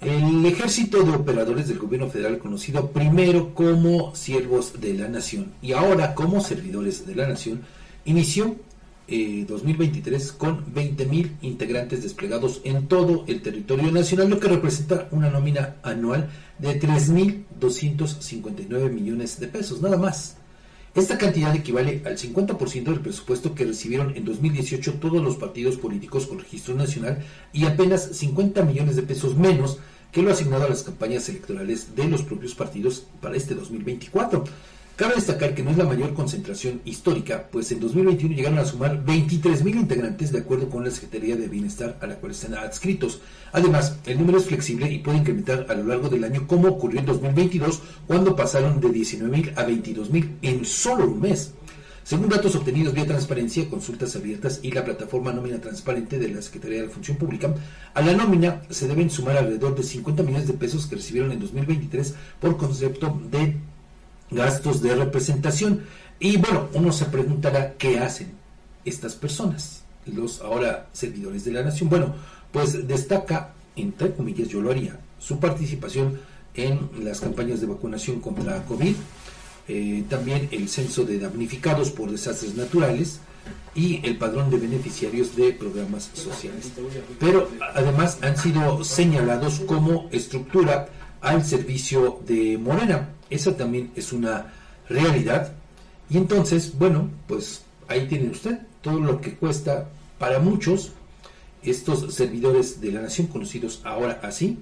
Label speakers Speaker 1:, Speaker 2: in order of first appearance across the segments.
Speaker 1: El ejército de operadores del gobierno federal, conocido primero como siervos de la nación y ahora como servidores de la nación, inició 2023 eh, con 20.000 integrantes desplegados en todo el territorio nacional, lo que representa una nómina anual de 3.259 millones de pesos, nada más. Esta cantidad equivale al 50% del presupuesto que recibieron en 2018 todos los partidos políticos con registro nacional y apenas 50 millones de pesos menos que lo asignado a las campañas electorales de los propios partidos para este 2024. Cabe destacar que no es la mayor concentración histórica, pues en 2021 llegaron a sumar 23.000 integrantes de acuerdo con la Secretaría de Bienestar a la cual están adscritos. Además, el número es flexible y puede incrementar a lo largo del año como ocurrió en 2022 cuando pasaron de 19.000 a 22.000 en solo un mes. Según datos obtenidos vía transparencia, consultas abiertas y la plataforma nómina transparente de la Secretaría de Función Pública, a la nómina se deben sumar alrededor de 50 millones de pesos que recibieron en 2023 por concepto de gastos de representación. Y bueno, uno se preguntará qué hacen estas personas, los ahora servidores de la nación. Bueno, pues destaca, entre comillas, yo lo haría, su participación en las campañas de vacunación contra COVID, eh, también el censo de damnificados por desastres naturales y el padrón de beneficiarios de programas sociales. Pero además han sido señalados como estructura al servicio de Morena. Esa también es una realidad. Y entonces, bueno, pues ahí tiene usted todo lo que cuesta para muchos estos servidores de la nación, conocidos ahora así,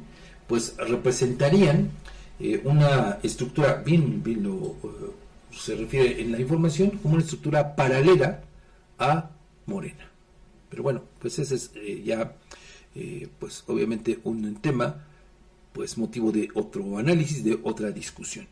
Speaker 1: pues representarían eh, una estructura, bien, bien lo eh, se refiere en la información, como una estructura paralela a Morena. Pero bueno, pues ese es eh, ya, pues obviamente un tema, pues motivo de otro análisis, de otra discusión.